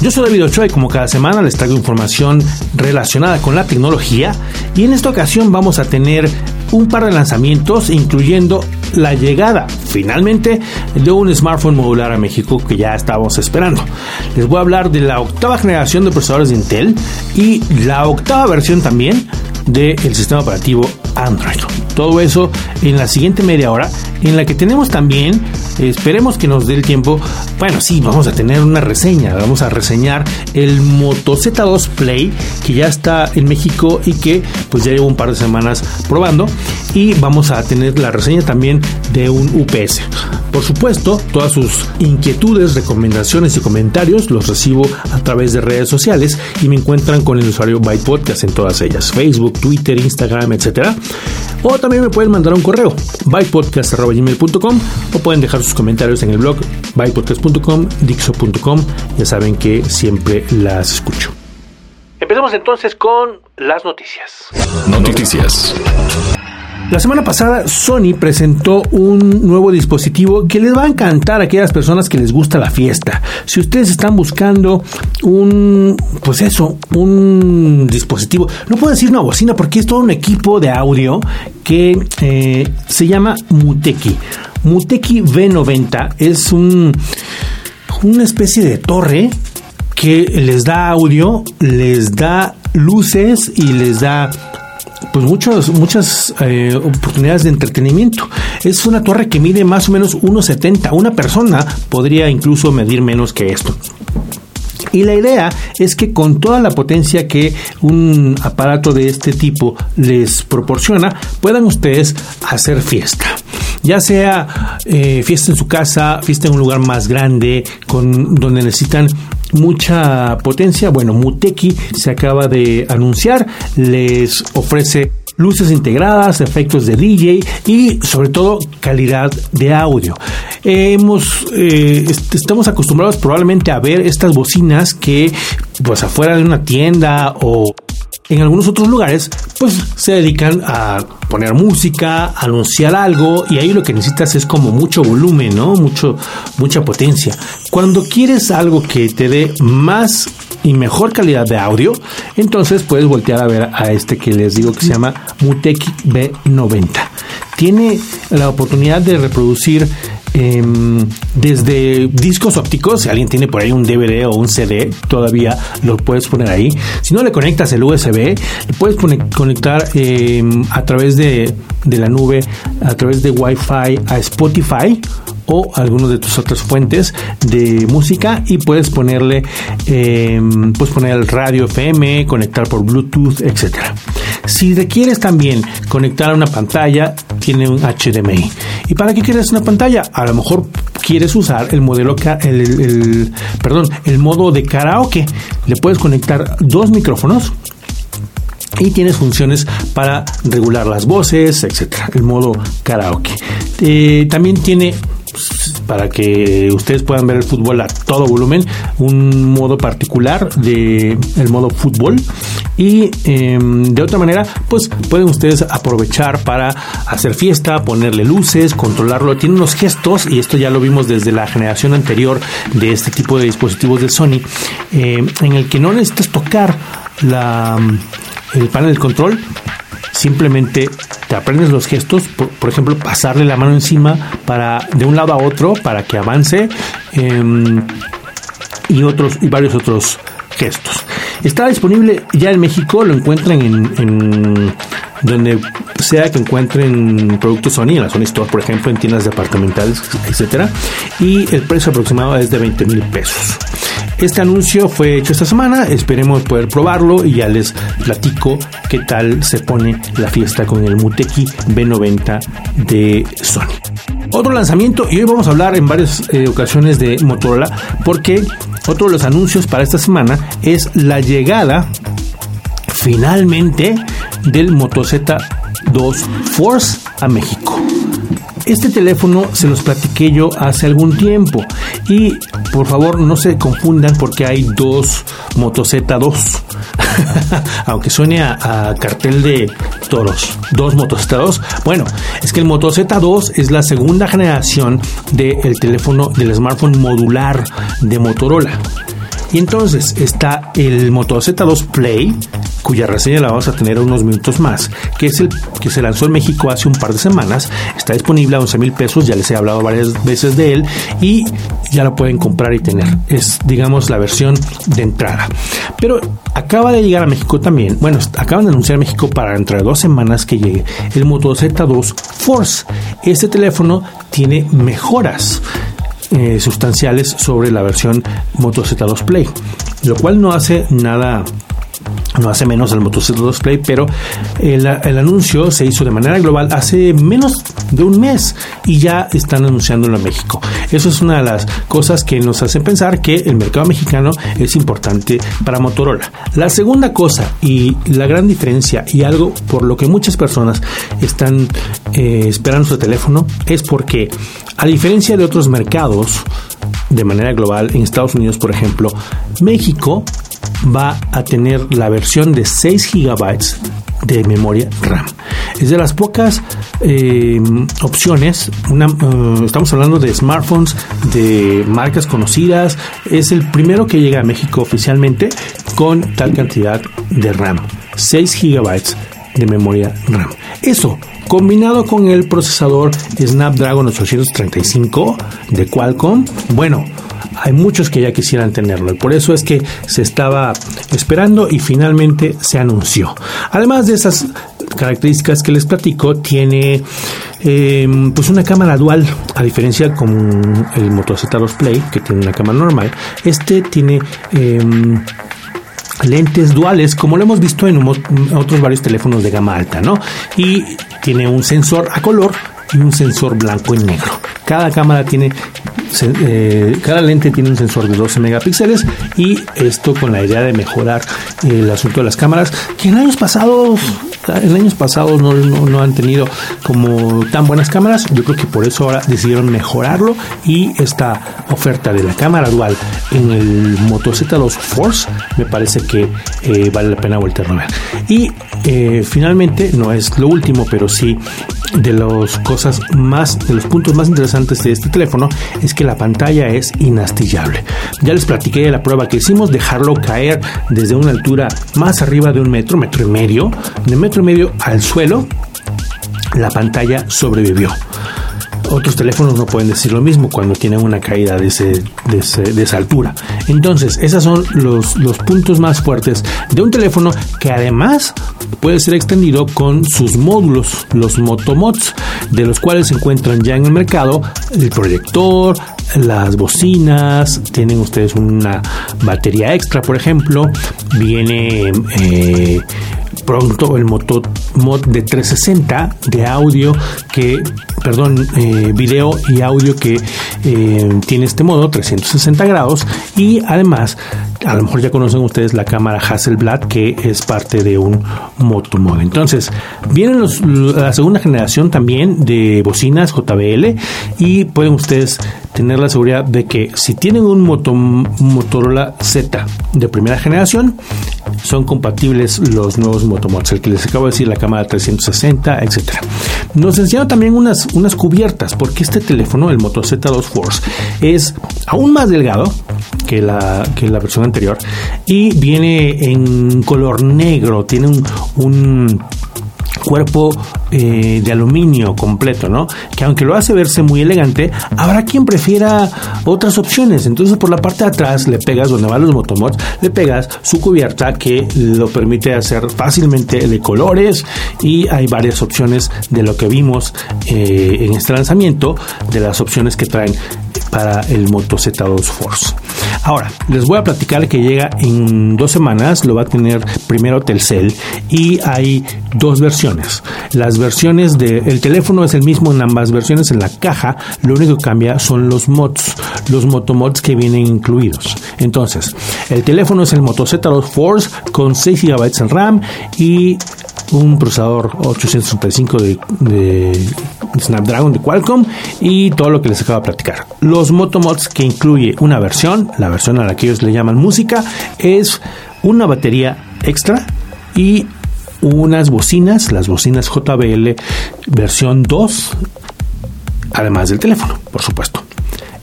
Yo soy David Ochoa y como cada semana les traigo información relacionada con la tecnología y en esta ocasión vamos a tener un par de lanzamientos incluyendo la llegada finalmente de un smartphone modular a México que ya estábamos esperando. Les voy a hablar de la octava generación de procesadores de Intel y la octava versión también del sistema operativo Android. Todo eso en la siguiente media hora, en la que tenemos también, esperemos que nos dé el tiempo, bueno, sí, vamos a tener una reseña, vamos a reseñar el Moto Z2 Play, que ya está en México y que pues ya llevo un par de semanas probando, y vamos a tener la reseña también de un UPS. Por supuesto, todas sus inquietudes, recomendaciones y comentarios los recibo a través de redes sociales y me encuentran con el usuario Byte Podcast en todas ellas, Facebook, Twitter, Instagram, etcétera. O también me pueden mandar un correo, bytepodcast.gmail.com o pueden dejar sus comentarios en el blog bytepodcast.com, dixo.com. Ya saben que siempre las escucho. Empecemos entonces con las noticias. Noticias. La semana pasada Sony presentó un nuevo dispositivo que les va a encantar a aquellas personas que les gusta la fiesta. Si ustedes están buscando un, pues eso, un dispositivo, no puedo decir una bocina porque es todo un equipo de audio que eh, se llama Muteki. Muteki V90 es un, una especie de torre que les da audio, les da luces y les da pues muchos, muchas eh, oportunidades de entretenimiento. Es una torre que mide más o menos 1,70. Una persona podría incluso medir menos que esto. Y la idea es que con toda la potencia que un aparato de este tipo les proporciona, puedan ustedes hacer fiesta. Ya sea eh, fiesta en su casa, fiesta en un lugar más grande, con, donde necesitan mucha potencia. Bueno, Muteki se acaba de anunciar, les ofrece luces integradas, efectos de DJ y sobre todo calidad de audio. hemos, eh, estamos acostumbrados probablemente a ver estas bocinas que pues afuera de una tienda o en algunos otros lugares, pues se dedican a poner música, anunciar algo y ahí lo que necesitas es como mucho volumen, ¿no? Mucho, mucha potencia. Cuando quieres algo que te dé más y mejor calidad de audio, entonces puedes voltear a ver a este que les digo que se llama Muteki B90. Tiene la oportunidad de reproducir Em, desde discos ópticos, si alguien tiene por ahí un DVD o un CD, todavía lo puedes poner ahí. Si no le conectas el USB, le puedes conectar em, a través de, de la nube, a través de Wi-Fi a Spotify o algunos de tus otras fuentes de música y puedes ponerle eh, puedes poner el radio FM conectar por Bluetooth etcétera si requieres también conectar a una pantalla tiene un HDMI y para qué quieres una pantalla a lo mejor quieres usar el modelo el, perdón el modo de karaoke le puedes conectar dos micrófonos y tienes funciones para regular las voces, etcétera. El modo karaoke. Eh, también tiene para que ustedes puedan ver el fútbol a todo volumen, un modo particular de el modo fútbol. Y em, de otra manera pues pueden ustedes aprovechar para hacer fiesta, ponerle luces, controlarlo, tiene unos gestos y esto ya lo vimos desde la generación anterior de este tipo de dispositivos de Sony em, en el que no necesitas tocar la, el panel de control simplemente te aprendes los gestos, por, ejemplo, pasarle la mano encima para de un lado a otro para que avance em, y otros y varios otros gestos. Está disponible ya en México, lo encuentran en, donde sea que encuentren productos Sony, en la Sony Store, por ejemplo, en tiendas departamentales, etcétera, y el precio aproximado es de 20 mil pesos. Este anuncio fue hecho esta semana, esperemos poder probarlo y ya les platico qué tal se pone la fiesta con el Muteki B90 de Sony. Otro lanzamiento, y hoy vamos a hablar en varias eh, ocasiones de Motorola, porque otro de los anuncios para esta semana es la llegada finalmente del Moto Z2 Force a México. Este teléfono se los platiqué yo hace algún tiempo y por favor no se confundan porque hay dos Moto Z2. Aunque suene a, cartel de toros, dos Moto Z2. Bueno, es que el Moto Z2 es la segunda generación del teléfono del smartphone modular de Motorola. Y entonces está el Moto Z2 Play, cuya reseña la vamos a tener unos minutos más, que es el que se lanzó en México hace un par de semanas. Está disponible a 11 mil pesos, ya les he hablado varias veces de él y ya lo pueden comprar y tener. Es, digamos, la versión de entrada. Pero acaba de llegar a México también, bueno, acaban de anunciar a México para dentro de dos semanas que llegue el Moto Z2 Force. Este teléfono tiene mejoras eh, sustanciales sobre la versión Moto Z2 Play, lo cual no hace nada no hace menos el Moto Z2 Play, pero el, anuncio se hizo de manera global hace menos de un mes y ya están anunciándolo en México. Eso es una de las cosas que nos hacen pensar que el mercado mexicano es importante para Motorola. La segunda cosa y la gran diferencia y algo por lo que muchas personas están eh, esperando su teléfono es porque a diferencia de otros mercados, de manera global, en Estados Unidos, por ejemplo, México va a tener la versión de 6 GB de memoria RAM. Es de las pocas eh, opciones, eh, estamos hablando de smartphones de marcas conocidas, es el primero que llega a México oficialmente con tal cantidad de RAM, 6 GB de memoria RAM. Eso combinado con el procesador Snapdragon 835 de Qualcomm, bueno, hay muchos que ya quisieran tenerlo y por eso es que se estaba esperando y finalmente se anunció. Además de esas características que les platico, tiene em, pues una cámara dual, a diferencia con el Moto Z2 Play, que tiene una cámara normal. Este tiene em, lentes duales, como lo hemos visto en otros varios teléfonos de gama alta, ¿no? Y tiene un sensor a color y un sensor blanco y negro. Cada cámara tiene, eh, cada lente tiene un sensor de 12 megapíxeles y esto con la idea de mejorar el asunto de las cámaras, que en años pasados en años pasados no, han tenido como tan buenas cámaras. Yo creo que por eso ahora decidieron mejorarlo y esta oferta de la cámara dual en el Moto Z2 Force me parece que eh, vale la pena volver a ver. Y eh, finalmente, no es lo último, pero sí de las cosas más, de los puntos más interesantes de este teléfono es que la pantalla es inastillable. Ya les platiqué de la prueba que hicimos, dejarlo caer desde una altura más arriba de un metro, metro y medio, de metro y medio al suelo, la pantalla sobrevivió. Otros teléfonos no pueden decir lo mismo cuando tienen una caída de, de, esa altura. Entonces, esos son los, los puntos más fuertes de un teléfono que además puede ser extendido con sus módulos, los Motomods, de los cuales se encuentran ya en el mercado el proyector, las bocinas, tienen ustedes una batería extra, por ejemplo, viene eh, pronto el moto, mod de 360 de audio que, perdón, eh, video y audio que eh, tiene este modo 360 grados y además a lo mejor ya conocen ustedes la cámara Hasselblad que es parte de un moto mod. Entonces, vienen la segunda generación también de bocinas JBL y pueden ustedes tener la seguridad de que si tienen un, moto, Motorola Z de primera generación, son compatibles los nuevos Motomods, el que les acabo de decir, la cámara 360, etcétera. Nos enseñaron también unas, unas cubiertas, porque este teléfono, el Moto Z2 Force, es aún más delgado que la, que la versión anterior y viene en color negro, tiene un cuerpo eh, de aluminio completo, ¿no? Que aunque lo hace verse muy elegante, habrá quien prefiera otras opciones. Entonces por la parte de atrás le pegas donde van los motomods, le pegas su cubierta que lo permite hacer fácilmente de colores y hay varias opciones de lo que vimos eh, en este lanzamiento, de las opciones que traen para el Moto Z2 Force. Ahora, les voy a platicar que llega en dos semanas, lo va a tener primero Telcel y hay dos versiones. Las versiones del teléfono es el mismo en ambas versiones en la caja, lo único que cambia son los mods, los motomods que vienen incluidos. Entonces, el teléfono es el Moto Z2 Force con 6 GB en RAM y un procesador 835 de, de, Snapdragon de Qualcomm y todo lo que les acabo de platicar. Los Motomods que incluye una versión, la versión a la que ellos le llaman música, es una batería extra y unas bocinas, las bocinas JBL versión 2, además del teléfono, por supuesto.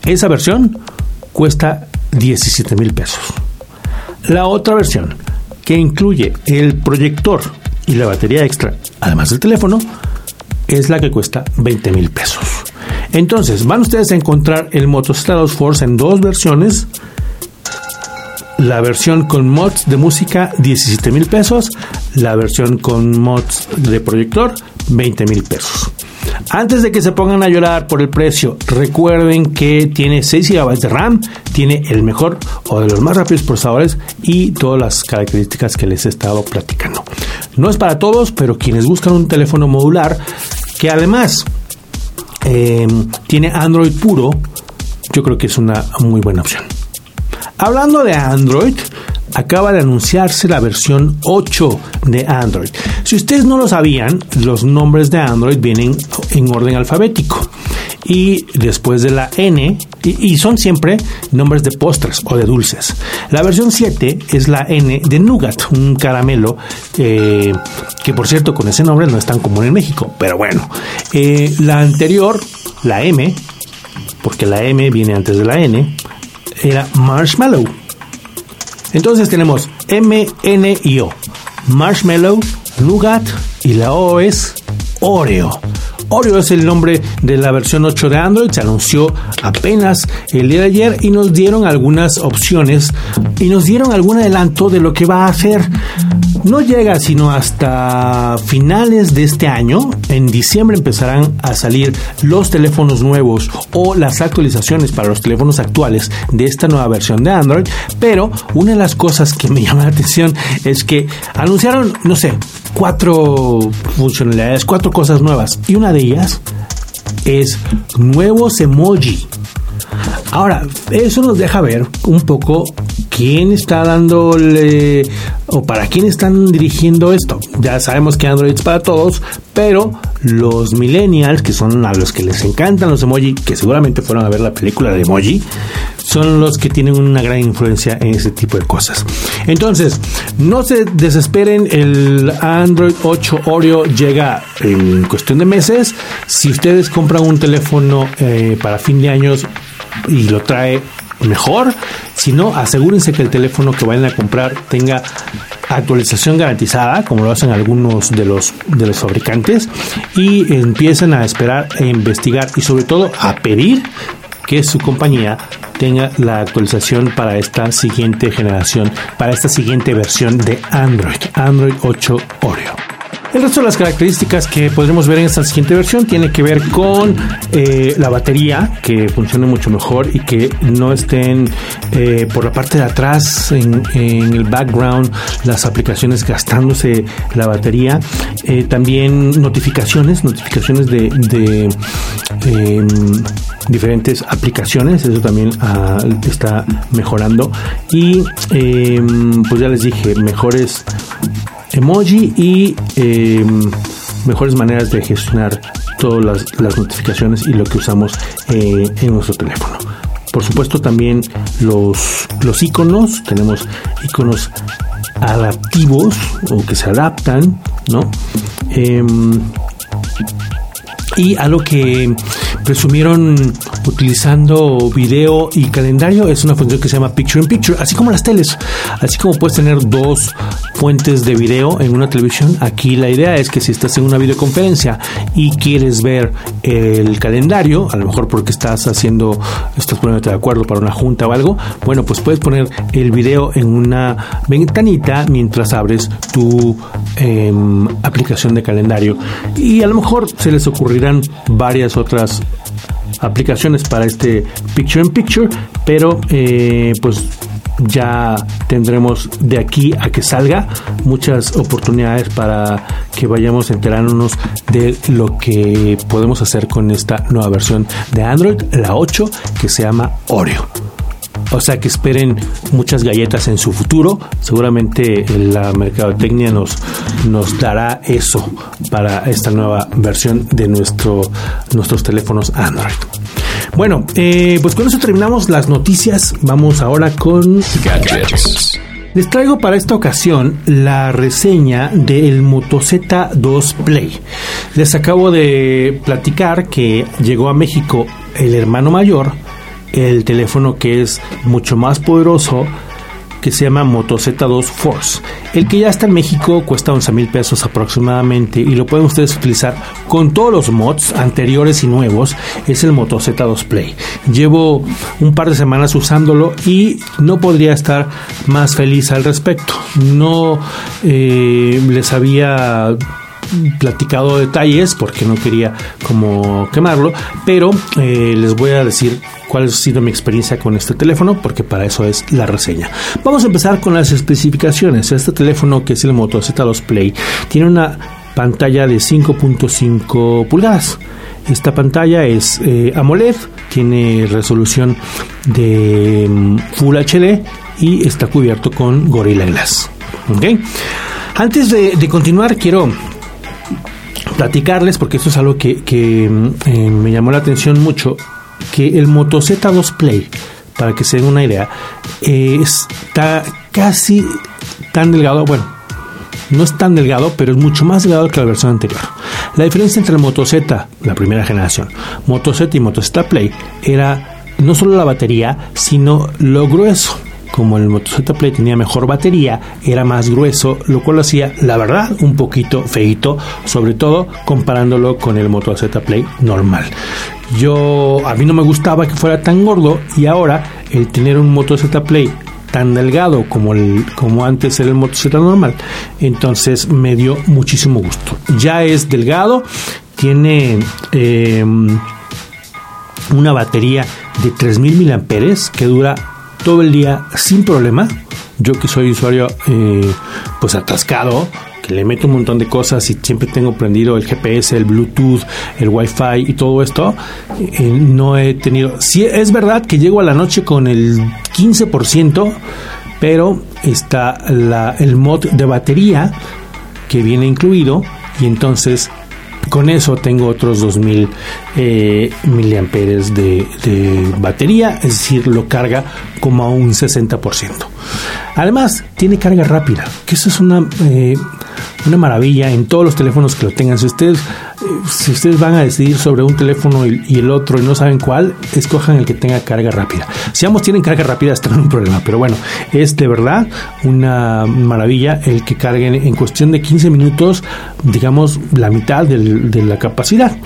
Esa versión cuesta 17 mil pesos. La otra versión, que incluye el proyector y la batería extra, además del teléfono, es la que cuesta 20 mil pesos. Entonces, van ustedes a encontrar el Moto Z2 Force en dos versiones. La versión con mods de música, 17 mil pesos. La versión con mods de proyector, 20 mil pesos. Antes de que se pongan a llorar por el precio, recuerden que tiene 6 GB de RAM, tiene el mejor o de los más rápidos procesadores y todas las características que les he estado platicando. No es para todos, pero quienes buscan un teléfono modular que además eh, tiene Android puro, yo creo que es una muy buena opción. Hablando de Android, acaba de anunciarse la versión 8 de Android. Si ustedes no lo sabían, los nombres de Android vienen en orden alfabético. Y después de la N, y, son siempre nombres de postres o de dulces. La versión 7 es la N de Nougat, un caramelo eh, que por cierto con ese nombre no es tan común en México, pero bueno. Eh, la anterior, la M, porque la M viene antes de la N, era Marshmallow entonces tenemos M, N y O. Marshmallow, Nougat y la O es Oreo. Oreo es el nombre de la versión 8 de Android, se anunció apenas el día de ayer y nos dieron algunas opciones y nos dieron algún adelanto de lo que va a hacer. No llega sino hasta finales de este año. En diciembre empezarán a salir los teléfonos nuevos o las actualizaciones para los teléfonos actuales de esta nueva versión de Android. Pero una de las cosas que me llama la atención es que anunciaron, no sé, cuatro funcionalidades, cuatro cosas nuevas. Y una de ellas es nuevos emoji. Ahora, eso nos deja ver un poco quién está dándole o para quién están dirigiendo esto. Ya sabemos que Android es para todos, pero los millennials, que son a los que les encantan los emoji, que seguramente fueron a ver la película de emoji, son los que tienen una gran influencia en ese tipo de cosas. Entonces, no se desesperen, el Android 8 Oreo llega en cuestión de meses. Si ustedes compran un teléfono eh, para fin de años, y lo trae mejor. Si no, asegúrense que el teléfono que vayan a comprar tenga actualización garantizada, como lo hacen algunos de los, de los fabricantes, y empiecen a esperar e investigar y sobre todo a pedir que su compañía tenga la actualización para esta siguiente generación, para esta siguiente versión de Android, Android 8 Oreo. El resto de las características que podremos ver en esta siguiente versión tiene que ver con eh, la batería, que funcione mucho mejor y que no estén eh, por la parte de atrás en, el background las aplicaciones gastándose la batería. Eh, también notificaciones, notificaciones de, em, diferentes aplicaciones, eso también ah, está mejorando. Y em, pues ya les dije, mejores emoji y em, mejores maneras de gestionar todas las, notificaciones y lo que usamos eh, en nuestro teléfono. Por supuesto también los, los iconos, tenemos iconos adaptivos o que se adaptan, ¿no? Em, y a lo que presumieron utilizando video y calendario es una función que se llama Picture in Picture, así como las teles, así como puedes tener dos fuentes de video en una televisión. Aquí la idea es que si estás en una videoconferencia y quieres ver el calendario, a lo mejor porque estás haciendo, estás poniéndote de acuerdo para una junta o algo, bueno, pues puedes poner el video en una ventanita mientras abres tu em, aplicación de calendario y a lo mejor se les ocurrirán varias otras aplicaciones para este Picture in Picture, pero eh, pues ya tendremos de aquí a que salga muchas oportunidades para que vayamos enterándonos de lo que podemos hacer con esta nueva versión de Android, la 8, que se llama Oreo. O sea que esperen muchas galletas en su futuro. Seguramente la mercadotecnia nos, nos dará eso para esta nueva versión de nuestro, nuestros teléfonos Android. Bueno, eh, pues con eso terminamos las noticias. Vamos ahora con gadgets. Les traigo para esta ocasión la reseña del Moto Z2 Play. Les acabo de platicar que llegó a México el hermano mayor el teléfono que es mucho más poderoso que se llama Moto Z2 Force. El que ya está en México cuesta 11 mil pesos aproximadamente y lo pueden ustedes utilizar con todos los mods anteriores y nuevos. Es el Moto Z2 Play. Llevo un par de semanas usándolo y no podría estar más feliz al respecto. No eh, les había platicado detalles porque no quería como quemarlo, pero eh, les voy a decir cuál ha sido mi experiencia con este teléfono, porque para eso es la reseña. Vamos a empezar con las especificaciones. Este teléfono, que es el Moto Z2 Play, tiene una pantalla de 5.5 pulgadas. Esta pantalla es eh, AMOLED, tiene resolución de mm, Full HD y está cubierto con Gorilla Glass. Antes de, continuar, quiero platicarles, porque esto es algo que, mm, eh, me llamó la atención mucho, que el Moto Z2 Play, para que se den una idea, está casi tan delgado, bueno, no es tan delgado, pero es mucho más delgado que la versión anterior. La diferencia entre el Moto Z, la primera generación, Moto Z y Moto Z Play, era no solo la batería, sino lo grueso como el Moto Z Play tenía mejor batería, era más grueso, lo cual lo hacía, la verdad, un poquito feito, sobre todo comparándolo con el Moto Z Play normal. Yo, a mí no me gustaba que fuera tan gordo y ahora el tener un Moto Z Play tan delgado como, el, como antes era el Moto Z normal, entonces me dio muchísimo gusto. Ya es delgado, tiene... Em, una batería de 3000 mAh que dura todo el día sin problema. Yo que soy usuario eh, pues atascado, que le meto un montón de cosas y siempre tengo prendido el GPS, el Bluetooth, el Wi-Fi y todo esto, eh, no he tenido... Sí, es verdad que llego a la noche con el 15%, pero está la, el mod de batería que viene incluido y entonces con eso tengo otros 2000 eh, miliamperes de, batería, es decir, lo carga como a un 60%. Además, tiene carga rápida, que eso es una, eh, una maravilla en todos los teléfonos que lo tengan. Si ustedes, si ustedes van a decidir sobre un teléfono y, el otro y no saben cuál, escojan el que tenga carga rápida. Si ambos tienen carga rápida, está un problema, pero bueno, es de verdad una maravilla el que carguen en cuestión de 15 minutos, digamos, la mitad de la capacidad.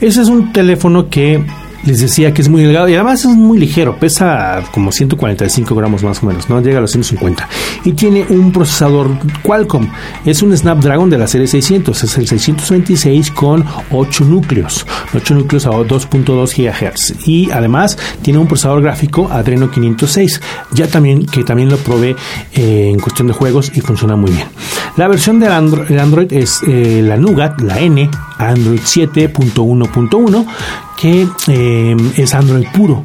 Ese es un teléfono que les decía que es muy delgado y además es muy ligero, pesa como 145 gramos más o menos, no llega a los 150 y tiene un procesador Qualcomm, es un Snapdragon de la serie 600, es el 626 con 8 núcleos, 8 núcleos a 2.2 GHz y además tiene un procesador gráfico Adreno 506, ya también que también lo probé eh, en cuestión de juegos y funciona muy bien. La versión de Android, es eh, la Nougat, la N, Android 7.1.1 que eh, es Android puro.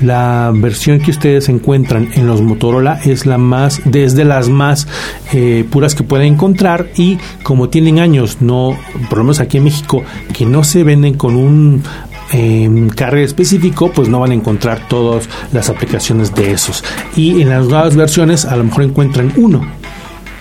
La versión que ustedes encuentran en los Motorola es la más, desde las más eh, puras que pueden encontrar y como tienen años, no, por lo menos aquí en México, que no se venden con un eh, carga específico, pues no van a encontrar todas las aplicaciones de esos. Y en las nuevas versiones a lo mejor encuentran uno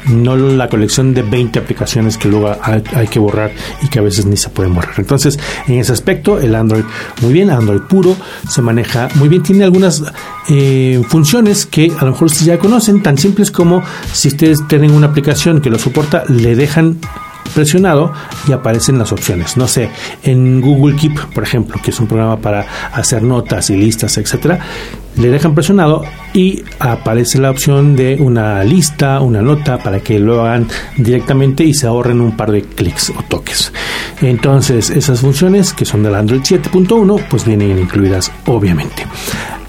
no la colección de 20 aplicaciones que luego hay, que borrar y que a veces ni se pueden borrar. Entonces, en ese aspecto, el Android muy bien, Android puro, se maneja muy bien, tiene algunas eh, funciones que a lo mejor ustedes ya conocen, tan simples como si ustedes tienen una aplicación que lo soporta, le dejan presionado y aparecen las opciones. No sé, en Google Keep, por ejemplo, que es un programa para hacer notas y listas, etcétera, le dejan presionado y aparece la opción de una lista, una nota para que lo hagan directamente y se ahorren un par de clics o toques. Entonces, esas funciones que son del Android 7.1 pues vienen incluidas obviamente.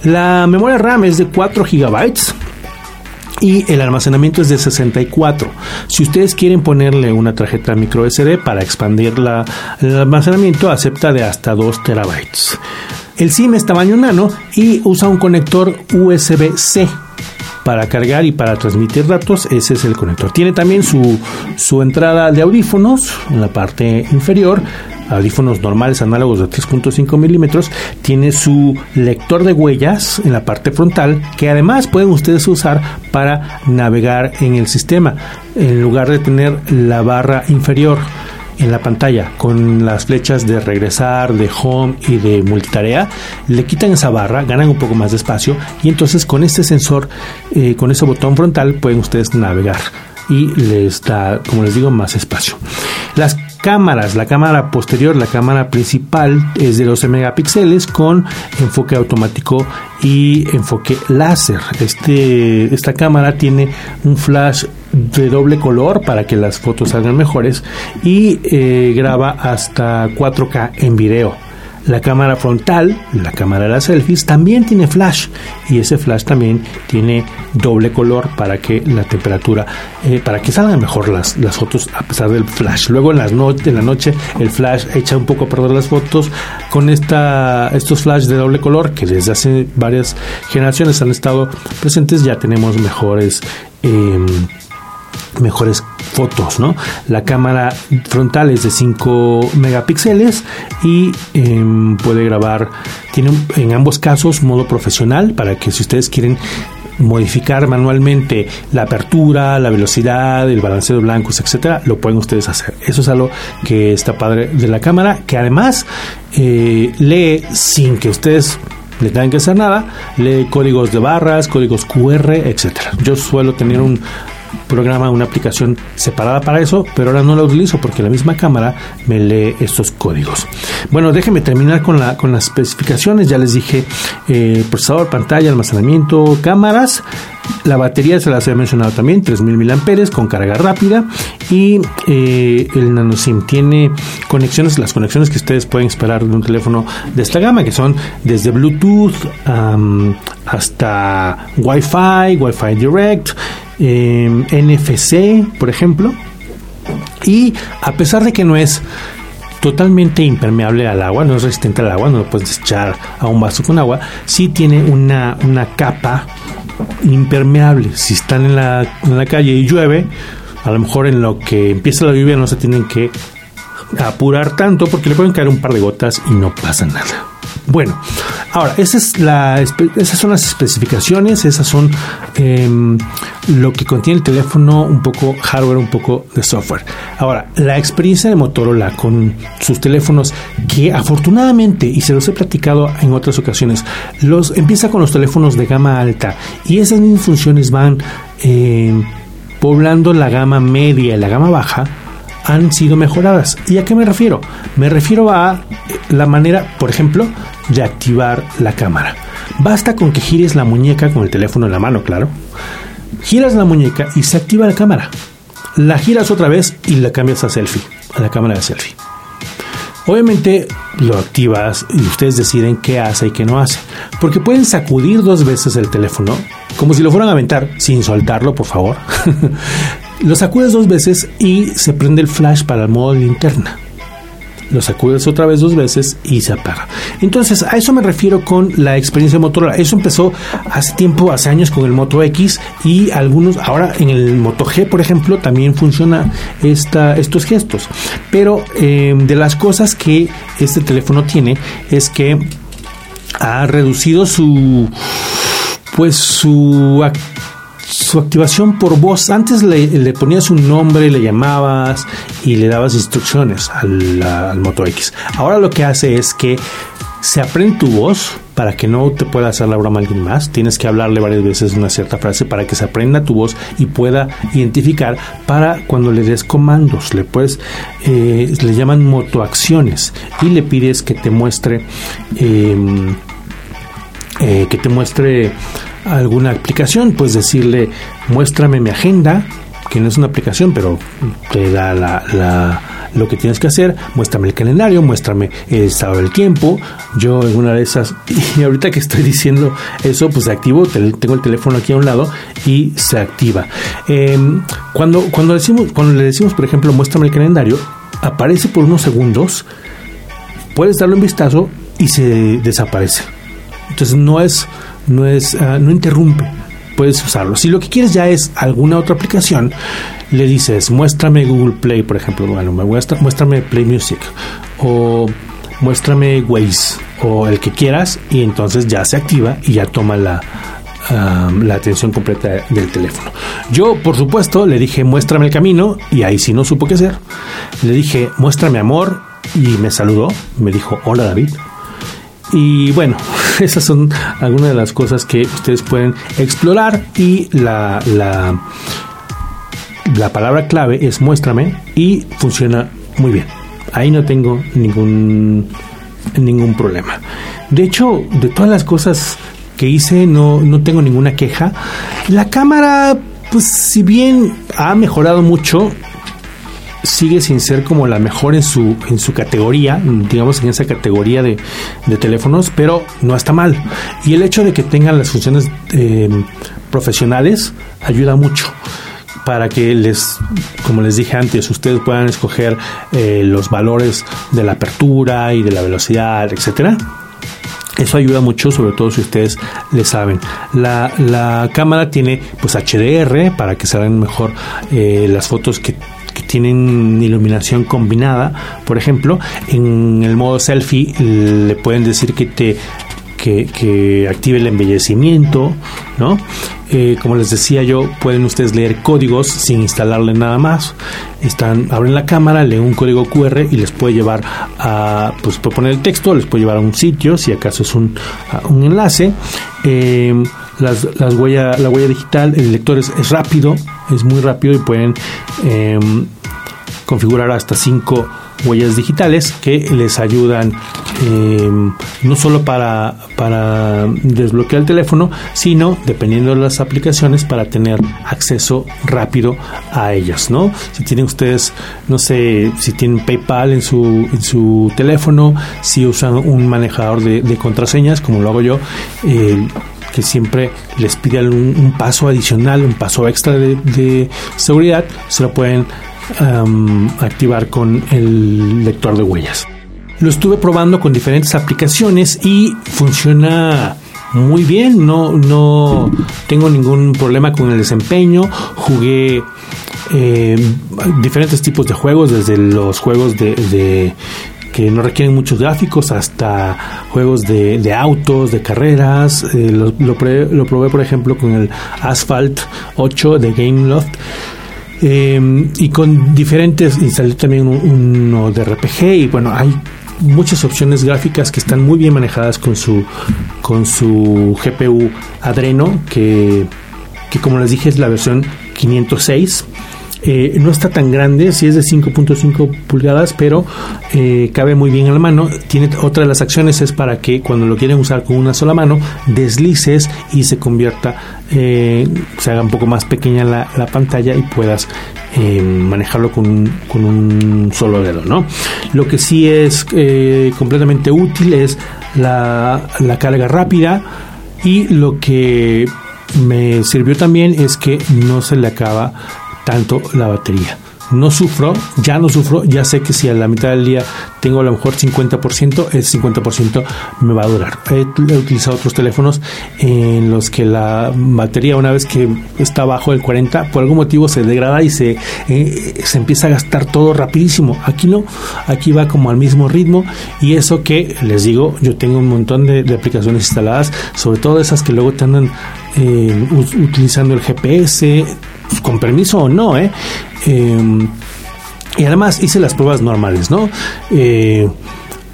La memoria RAM es de 4 gigabytes y el almacenamiento es de 64. Si ustedes quieren ponerle una tarjeta micro SD para expandir el almacenamiento, acepta de hasta 2 terabytes. El SIM es tamaño nano y usa un conector USB-C para cargar y para transmitir datos, ese es el conector. Tiene también su, su entrada de audífonos en la parte inferior, audífonos normales análogos de 3.5 milímetros, tiene su lector de huellas en la parte frontal, que además pueden ustedes usar para navegar en el sistema, en lugar de tener la barra inferior en la pantalla con las flechas de regresar, de home y de multitarea, le quitan esa barra, ganan un poco más de espacio y entonces con este sensor, eh, con ese botón frontal pueden ustedes navegar y les da, como les digo, más espacio. Las cámaras, la cámara posterior, la cámara principal es de 12 megapíxeles con enfoque automático y enfoque láser. Este, esta cámara tiene un flash de doble color para que las fotos salgan mejores y eh, graba hasta 4K en video. La cámara frontal, la cámara de las selfies, también tiene flash y ese flash también tiene doble color para que la temperatura, eh, para que salgan mejor las, las fotos a pesar del flash. Luego en, las en la noche el flash echa un poco a perder las fotos con esta, estos flash de doble color que desde hace varias generaciones han estado presentes. Ya tenemos mejores. Em, mejores fotos, ¿no? La cámara frontal es de 5 megapíxeles y em, puede grabar, tiene en ambos casos modo profesional para que si ustedes quieren modificar manualmente la apertura, la velocidad, el balanceo de blancos, etcétera, lo pueden ustedes hacer. Eso es algo que está padre de la cámara, que además eh, lee sin que ustedes le tengan que hacer nada, lee códigos de barras, códigos QR, etcétera. Yo suelo tener un programa, una aplicación separada para eso, pero ahora no la utilizo porque la misma cámara me lee estos códigos. Bueno, déjenme terminar con, la, con las especificaciones. Ya les dije eh, procesador, pantalla, almacenamiento, cámaras. La batería se las he mencionado también, 3000 mAh con carga rápida y eh, el nano SIM tiene conexiones, las conexiones que ustedes pueden esperar de un teléfono de esta gama, que son desde Bluetooth hasta Wi-Fi, Wi-Fi Direct, Em, NFC, por ejemplo. Y a pesar de que no es totalmente impermeable al agua, no es resistente al agua, no lo puedes echar a un vaso con agua, sí tiene una, una capa impermeable. Si están en la, en la calle y llueve, a lo mejor en lo que empieza la lluvia no se tienen que apurar tanto porque le pueden caer un par de gotas y no pasa nada. Bueno, ahora, esas son las especificaciones, esas son em, lo que contiene el teléfono, un poco hardware, un poco de software. Ahora, la experiencia de Motorola con sus teléfonos, que afortunadamente, y se los he platicado en otras ocasiones, los empieza con los teléfonos de gama alta y esas mismas funciones van em, poblando la gama media y la gama baja han sido mejoradas. ¿Y a qué me refiero? Me refiero a la manera, por ejemplo, de activar la cámara. Basta con que gires la muñeca con el teléfono en la mano, claro. Giras la muñeca y se activa la cámara. La giras otra vez y la cambias a selfie, a la cámara de selfie. Obviamente lo activas y ustedes deciden qué hace y qué no hace. Porque pueden sacudir dos veces el teléfono, como si lo fueran a aventar, sin soltarlo, por favor. lo sacudes dos veces y se prende el flash para el modo linterna lo sacudes otra vez dos veces y se apaga. Entonces, a eso me refiero con la experiencia de Motorola. Eso empezó hace tiempo, hace años con el Moto X y algunos, ahora en el Moto G, por ejemplo, también funciona esta, estos gestos. Pero em, de las cosas que este teléfono tiene es que ha reducido su pues su su activación por voz. Antes le, ponías un nombre, le llamabas y le dabas instrucciones al, Moto X. Ahora lo que hace es que se aprende tu voz para que no te pueda hacer la broma alguien más. Tienes que hablarle varias veces una cierta frase para que se aprenda tu voz y pueda identificar para cuando le des comandos. Le puedes, eh, le llaman motoacciones y le pides que te muestre, em, eh, que te muestre alguna aplicación, pues decirle, muéstrame mi agenda, que no es una aplicación, pero te da la, lo que tienes que hacer, muéstrame el calendario, muéstrame el estado del tiempo. Yo en una de esas, y ahorita que estoy diciendo eso, pues activo, tengo el teléfono aquí a un lado y se activa. Em, cuando, cuando, decimos, cuando le decimos, por ejemplo, muéstrame el calendario, aparece por unos segundos, puedes darle un vistazo y se desaparece. Entonces no es, no es, ah, no interrumpe puedes usarlo. Si lo que quieres ya es alguna otra aplicación, le dices, muéstrame Google Play, por ejemplo, bueno, muestra, muéstrame Play Music o muéstrame Waze o el que quieras y entonces ya se activa y ya toma la, la atención completa del teléfono. Yo, por supuesto, le dije, muéstrame el camino y ahí sí no supo qué hacer. Le dije, muéstrame amor y me saludó, me dijo, hola David. Y bueno, esas son algunas de las cosas que ustedes pueden explorar y la, la, la palabra clave es muéstrame y funciona muy bien. Ahí no tengo ningún, ningún problema. De hecho, de todas las cosas que hice no, no tengo ninguna queja. La cámara, pues si bien ha mejorado mucho, sigue sin ser como la mejor en su, en su categoría, digamos en esa categoría de, teléfonos, pero no está mal. Y el hecho de que tengan las funciones eh, profesionales ayuda mucho para que les, como les dije antes, ustedes puedan escoger eh, los valores de la apertura y de la velocidad, etcétera. Eso ayuda mucho, sobre todo si ustedes le saben. La, la cámara tiene pues HDR para que salgan mejor eh, las fotos que tienen iluminación combinada, por ejemplo, en el modo selfie le pueden decir que te que, active el embellecimiento, ¿no? Eh, como les decía yo, pueden ustedes leer códigos sin instalarle nada más. Están, abren la cámara, leen un código QR y les puede llevar a, pues puede poner el texto, les puede llevar a un sitio, si acaso es un, un enlace. Eh, las, las huella, la huella digital, el lector es, rápido, es muy rápido y pueden em, configurar hasta cinco huellas digitales que les ayudan em, no solo para, para desbloquear el teléfono, sino dependiendo de las aplicaciones para tener acceso rápido a ellas, ¿no? Si tienen ustedes, no sé, si tienen PayPal en su, en su teléfono, si usan un manejador de, contraseñas, como lo hago yo, que siempre les pide un, paso adicional, un paso extra de, seguridad, se lo pueden activar con el lector de huellas. Lo estuve probando con diferentes aplicaciones y funciona muy bien, no, no tengo ningún problema con el desempeño, jugué eh, diferentes tipos de juegos, desde los juegos de, que no requieren muchos gráficos hasta juegos de, autos, de carreras. Eh, lo, lo, probé, por ejemplo, con el Asphalt 8 de Gameloft. Eh, y con diferentes, instalé también uno de RPG y bueno, hay muchas opciones gráficas que están muy bien manejadas con su con su GPU Adreno que, que como les dije es la versión 506 eh, no está tan grande, si es de 5.5 pulgadas, pero eh, cabe muy bien en la mano. Tiene otra de las acciones es para que cuando lo quieren usar con una sola mano, deslices y se convierta, eh, se haga un poco más pequeña la, pantalla y puedas manejarlo con con un solo dedo, ¿no? Lo que sí es completamente útil es la, la carga rápida y lo que me sirvió también es que no se le acaba tanto la batería. No sufro, ya no sufro, ya sé que si a la mitad del día tengo a lo mejor 50%, ese 50% me va a durar. He, utilizado otros teléfonos en los que la batería una vez que está bajo el 40, por algún motivo se degrada y se, eh, se empieza a gastar todo rapidísimo. Aquí no, aquí va como al mismo ritmo y eso que les digo, yo tengo un montón de, aplicaciones instaladas, sobre todo esas que luego te andan eh, utilizando el GPS, con permiso o no, ¿eh? Em, y además hice las pruebas normales, ¿no? Eh,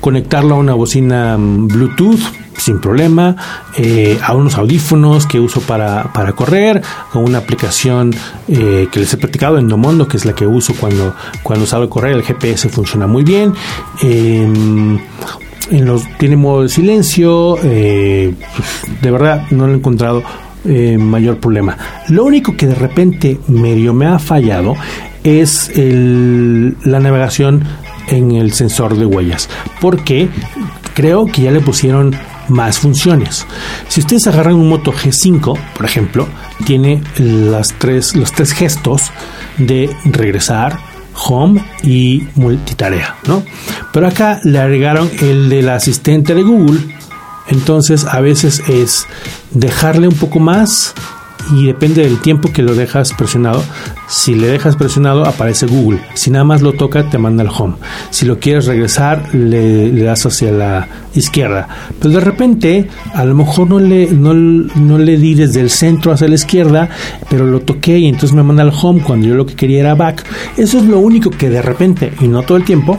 conectarlo a una bocina mm, Bluetooth sin problema, eh, a unos audífonos que uso para, para correr, con una aplicación eh, que les he practicado en Domondo, que es la que uso cuando, cuando salgo a correr, el GPS funciona muy bien. Em, en los, tiene modo de silencio, de verdad no lo he encontrado eh, mayor problema. Lo único que de repente medio me ha fallado es la navegación en el sensor de huellas, porque creo que ya le pusieron más funciones. Si ustedes agarran un Moto G5, por ejemplo, tiene las tres, los tres gestos de regresar, home y multitarea, ¿no? Pero acá le agregaron el del asistente de Google. Entonces a veces es dejarle un poco más y depende del tiempo que lo dejas presionado. Si le dejas presionado aparece Google. Si nada más lo toca te manda al home. Si lo quieres regresar le, das hacia la izquierda. Pero de repente a lo mejor no le, no, no le di desde el centro hacia la izquierda, pero lo toqué y entonces me manda al home cuando yo lo que quería era back. Eso es lo único que de repente y no todo el tiempo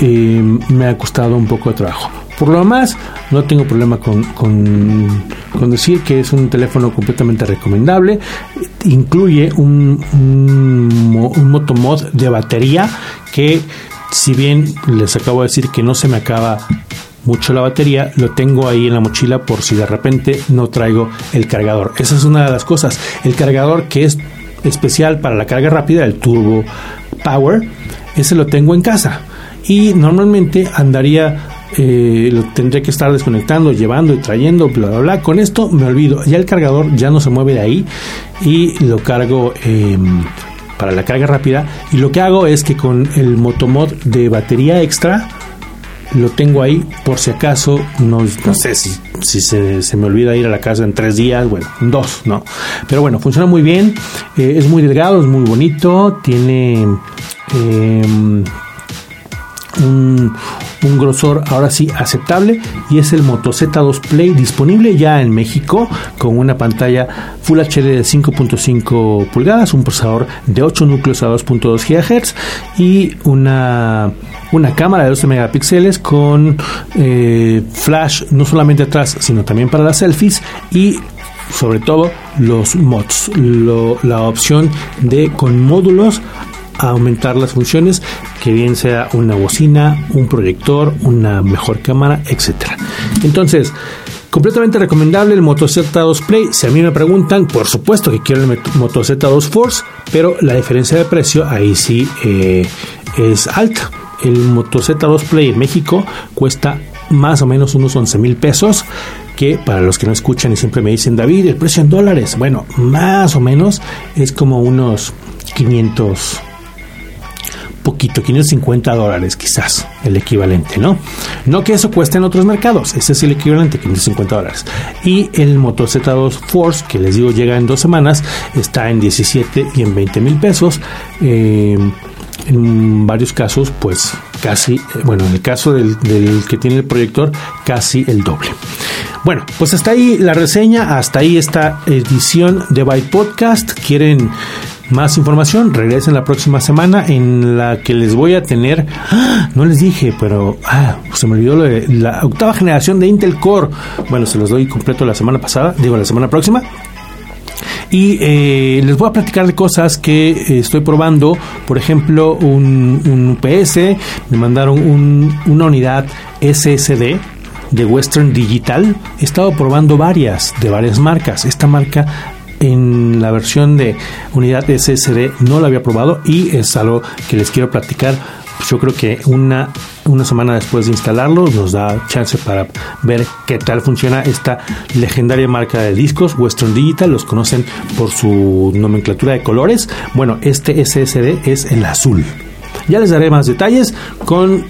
eh, me ha costado un poco de trabajo. Por lo demás, no tengo problema con, con, decir que es un teléfono completamente recomendable. Incluye un, un, un de batería que, si bien les acabo de decir que no se me acaba mucho la batería, lo tengo ahí en la mochila por si de repente no traigo el cargador. Esa es una de las cosas. El cargador que es especial para la carga rápida, el Turbo Power, ese lo tengo en casa. Y normalmente andaría eh, lo tendré que estar desconectando, llevando y trayendo, bla, bla, bla. Con esto me olvido. Ya el cargador ya no se mueve de ahí y lo cargo em, para la carga rápida. Y lo que hago es que con el motomod de batería extra lo tengo ahí por si acaso, no, sé si, se, me olvida ir a la casa en tres días, bueno, en dos, no. Pero bueno, funciona muy bien, eh, es muy delgado, es muy bonito, tiene... Em, un, un grosor ahora sí aceptable y es el Moto Z2 Play disponible ya en México con una pantalla Full HD de 5.5 pulgadas, un procesador de 8 núcleos a 2.2 GHz y una, una cámara de 12 megapíxeles con eh, flash no solamente atrás sino también para las selfies y sobre todo los mods, la opción de con módulos aumentar las funciones, que bien sea una bocina, un proyector, una mejor cámara, etcétera. Entonces, completamente recomendable el Moto Z2 Play. Si a mí me preguntan, por supuesto que quiero el Moto Z2 Force, pero la diferencia de precio ahí sí eh, es alta. El Moto Z2 Play en México cuesta más o menos unos 11 mil pesos que para los que no escuchan y siempre me dicen David el precio en dólares bueno más o menos es como unos 500 poquito, 550 dólares quizás, el equivalente, ¿no? No que eso cueste en otros mercados, ese es el equivalente, 550 dólares. Y el Moto Z2 Force, que les digo llega en dos semanas, está en 17 y en 20 mil pesos. Eh, en varios casos, pues casi, eh, bueno, en el caso del, que tiene el proyector, casi el doble. Bueno, pues hasta ahí la reseña, hasta ahí esta edición de Byte Podcast. ¿Quieren más información, regresen la próxima semana en la que les voy a tener, ¡ah! no les dije, pero ah, se me olvidó lo de la octava generación de Intel Core. Bueno, se los doy completo la semana pasada, digo la semana próxima. Y eh, les voy a platicar de cosas que eh, estoy probando. Por ejemplo, un, un UPS, me mandaron una unidad SSD de Western Digital. He estado probando varias, de varias marcas. Esta marca en la versión de unidad SSD no lo había probado y es algo que les quiero platicar. Yo creo que una, una semana después de instalarlo nos da chance para ver qué tal funciona esta legendaria marca de discos, Western Digital. Los conocen por su nomenclatura de colores. Bueno, este SSD es el azul. Ya les daré más detalles con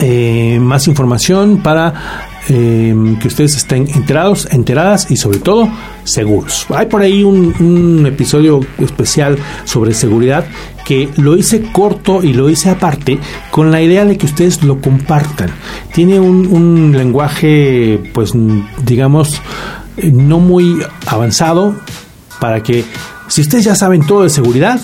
eh, más información para Em, que ustedes estén enterados, enteradas y sobre todo seguros. Hay por ahí un, episodio especial sobre seguridad que lo hice corto y lo hice aparte con la idea de que ustedes lo compartan. Tiene un, un lenguaje, pues digamos, no muy avanzado para que si ustedes ya saben todo de seguridad,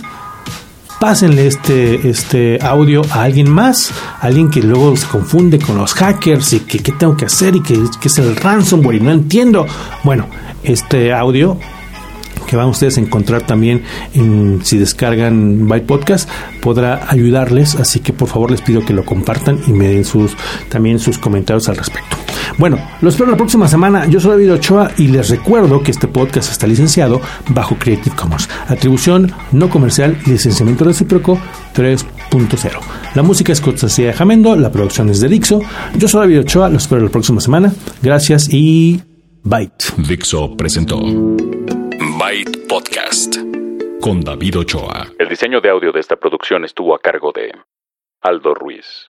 pásenle este, este audio a alguien más, alguien que luego se confunde con los hackers y que qué tengo que hacer y que, es el ransomware y no entiendo. Bueno, este audio que van ustedes a encontrar también en, si descargan Byte Podcast podrá ayudarles así que por favor les pido que lo compartan y me den sus también sus comentarios al respecto Bueno, los espero la próxima semana. Yo soy David Ochoa y les recuerdo que este podcast está licenciado bajo Creative Commons. Atribución no comercial y licenciamiento recíproco 3.0. La música es cortesía de Jamendo, la producción es de Dixo. Yo soy David Ochoa, los espero la próxima semana. Gracias y Byte. Dixo presentó Byte Podcast con David Ochoa. El diseño de audio de esta producción estuvo a cargo de Aldo Ruiz.